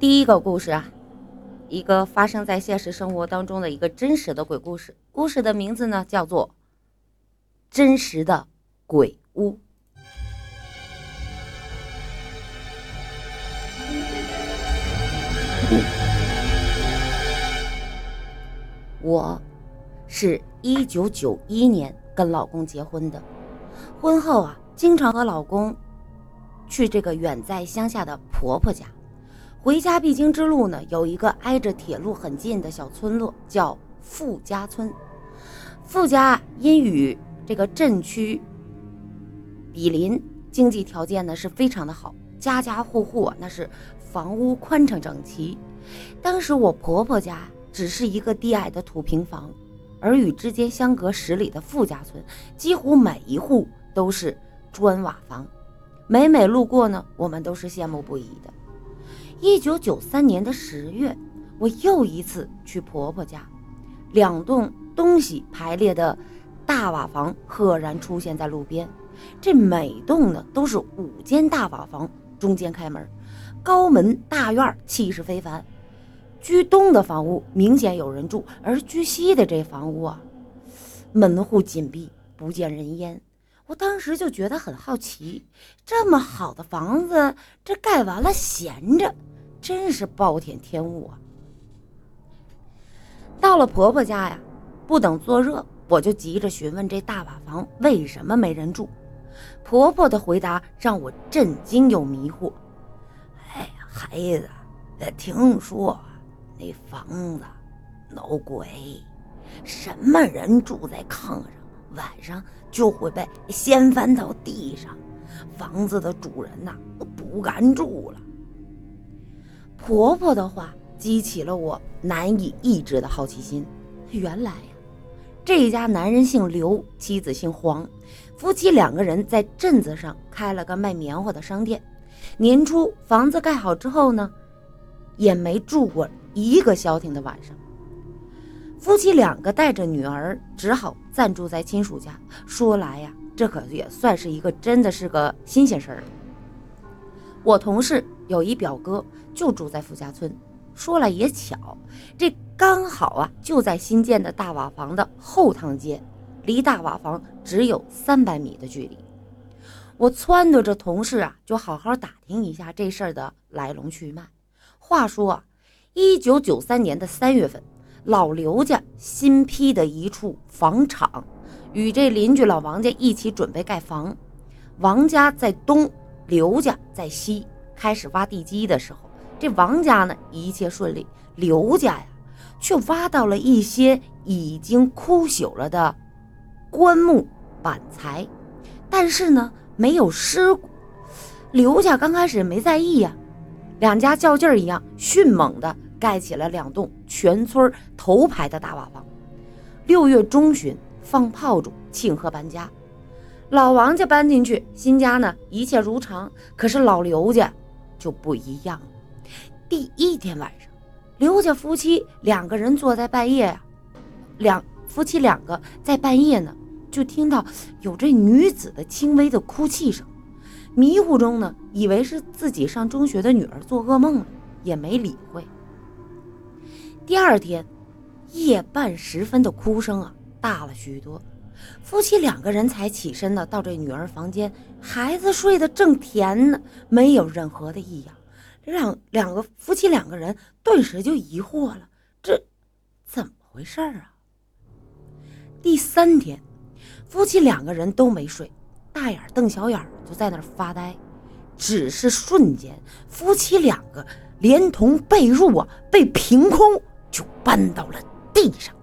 第一个故事啊，一个发生在现实生活当中的一个真实的鬼故事。故事的名字呢叫做《真实的鬼屋》。我是一九九一年跟老公结婚的，婚后啊，经常和老公去这个远在乡下的婆婆家。回家必经之路呢，有一个挨着铁路很近的小村落，叫富家村。富家因与这个镇区比邻，经济条件呢是非常的好，家家户户那是房屋宽敞整齐。当时我婆婆家。只是一个低矮的土平房，而与之间相隔十里的富家村，几乎每一户都是砖瓦房。每每路过呢，我们都是羡慕不已的。一九九三年的十月，我又一次去婆婆家，两栋东西排列的大瓦房赫然出现在路边。这每栋呢都是五间大瓦房，中间开门，高门大院，气势非凡。居东的房屋明显有人住，而居西的这房屋啊，门户紧闭，不见人烟。我当时就觉得很好奇，这么好的房子，这盖完了闲着，真是暴殄天物啊！到了婆婆家呀，不等坐热，我就急着询问这大瓦房为什么没人住。婆婆的回答让我震惊又迷惑。哎呀，孩子，听说。那房子闹鬼，什么人住在炕上，晚上就会被掀翻到地上，房子的主人呐都不敢住了。婆婆的话激起了我难以抑制的好奇心。原来呀，这家男人姓刘，妻子姓黄，夫妻两个人在镇子上开了个卖棉花的商店。年初房子盖好之后呢，也没住过。一个消停的晚上，夫妻两个带着女儿，只好暂住在亲属家。说来呀，这可也算是一个真的是个新鲜事儿。我同事有一表哥就住在富家村，说来也巧，这刚好啊就在新建的大瓦房的后堂街，离大瓦房只有三百米的距离。我撺掇着同事啊，就好好打听一下这事儿的来龙去脉。话说啊。一九九三年的三月份，老刘家新批的一处房场，与这邻居老王家一起准备盖房。王家在东，刘家在西。开始挖地基的时候，这王家呢一切顺利，刘家呀却挖到了一些已经枯朽了的棺木板材，但是呢没有尸骨。刘家刚开始没在意呀。两家较劲儿一样，迅猛的盖起了两栋全村头牌的大瓦房。六月中旬放炮竹庆贺搬家，老王家搬进去，新家呢一切如常。可是老刘家就不一样了。第一天晚上，刘家夫妻两个人坐在半夜呀，两夫妻两个在半夜呢，就听到有这女子的轻微的哭泣声。迷糊中呢，以为是自己上中学的女儿做噩梦了，也没理会。第二天夜半时分的哭声啊大了许多，夫妻两个人才起身呢，到这女儿房间，孩子睡得正甜呢，没有任何的异样。两两个夫妻两个人顿时就疑惑了，这怎么回事啊？第三天，夫妻两个人都没睡。大眼瞪小眼就在那儿发呆。只是瞬间，夫妻两个连同被褥啊，被凭空就搬到了地上。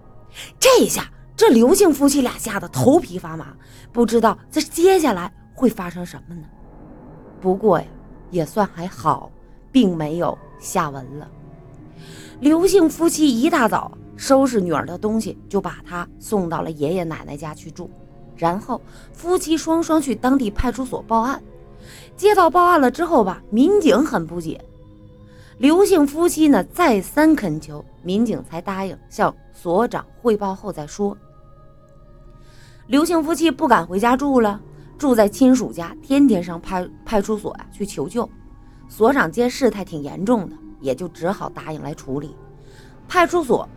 这下，这刘姓夫妻俩吓得头皮发麻，不知道这接下来会发生什么呢？不过呀，也算还好，并没有下文了。刘姓夫妻一大早收拾女儿的东西，就把她送到了爷爷奶奶家去住。然后夫妻双双去当地派出所报案。接到报案了之后吧，民警很不解。刘姓夫妻呢再三恳求，民警才答应向所长汇报后再说。刘姓夫妻不敢回家住了，住在亲属家，天天上派派出所呀去求救。所长见事态挺严重的，也就只好答应来处理。派出所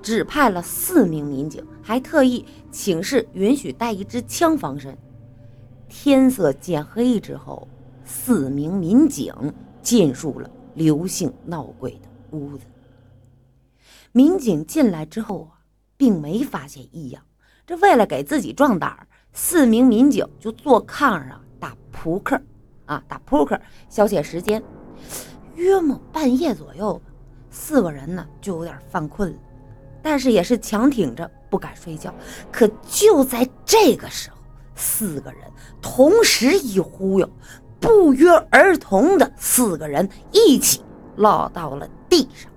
只派了四名民警，还特意请示允许带一支枪防身。天色渐黑之后，四名民警进入了刘姓闹鬼的屋子。民警进来之后啊，并没发现异样。这为了给自己壮胆儿，四名民警就坐炕上打扑克，啊，打扑克消遣时间。约莫半夜左右，四个人呢就有点犯困了，但是也是强挺着不敢睡觉。可就在这个时候，四个人同时一忽悠，不约而同的四个人一起落到了地上。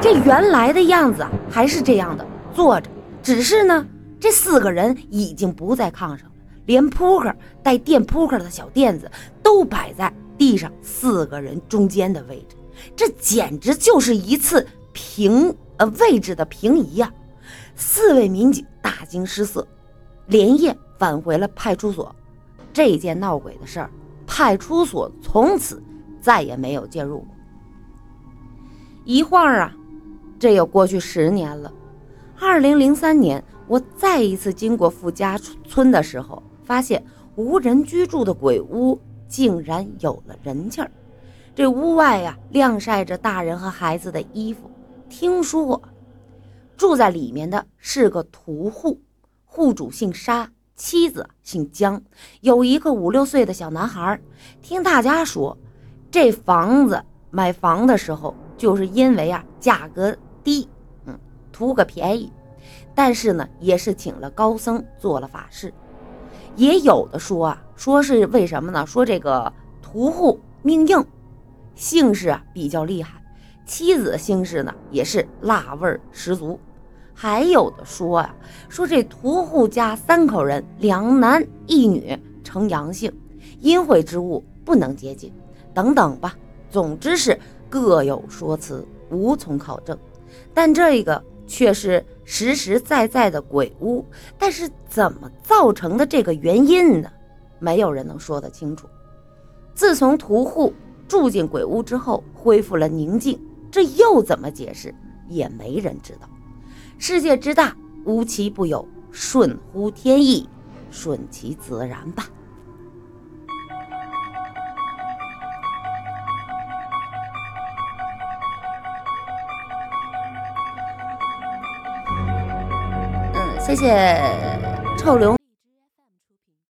这原来的样子啊，还是这样的坐着。只是呢，这四个人已经不在炕上了，连扑克带垫扑克的小垫子都摆在地上四个人中间的位置，这简直就是一次平呃位置的平移呀！四位民警大惊失色，连夜返回了派出所。这件闹鬼的事儿，派出所从此再也没有介入过。一晃啊，这又过去十年了。二零零三年，我再一次经过富家村的时候，发现无人居住的鬼屋竟然有了人气儿。这屋外呀，晾晒着大人和孩子的衣服。听说住在里面的是个屠户，户主姓沙，妻子姓江，有一个五六岁的小男孩。听大家说，这房子买房的时候，就是因为啊价格低。嗯图个便宜，但是呢，也是请了高僧做了法事。也有的说啊，说是为什么呢？说这个屠户命硬，姓氏啊比较厉害，妻子姓氏呢也是辣味十足。还有的说啊，说这屠户家三口人，两男一女，呈阳性，阴晦之物不能接近，等等吧。总之是各有说辞，无从考证。但这个。却是实实在在的鬼屋，但是怎么造成的这个原因呢？没有人能说得清楚。自从屠户住进鬼屋之后，恢复了宁静，这又怎么解释？也没人知道。世界之大，无奇不有，顺乎天意，顺其自然吧。谢谢臭流。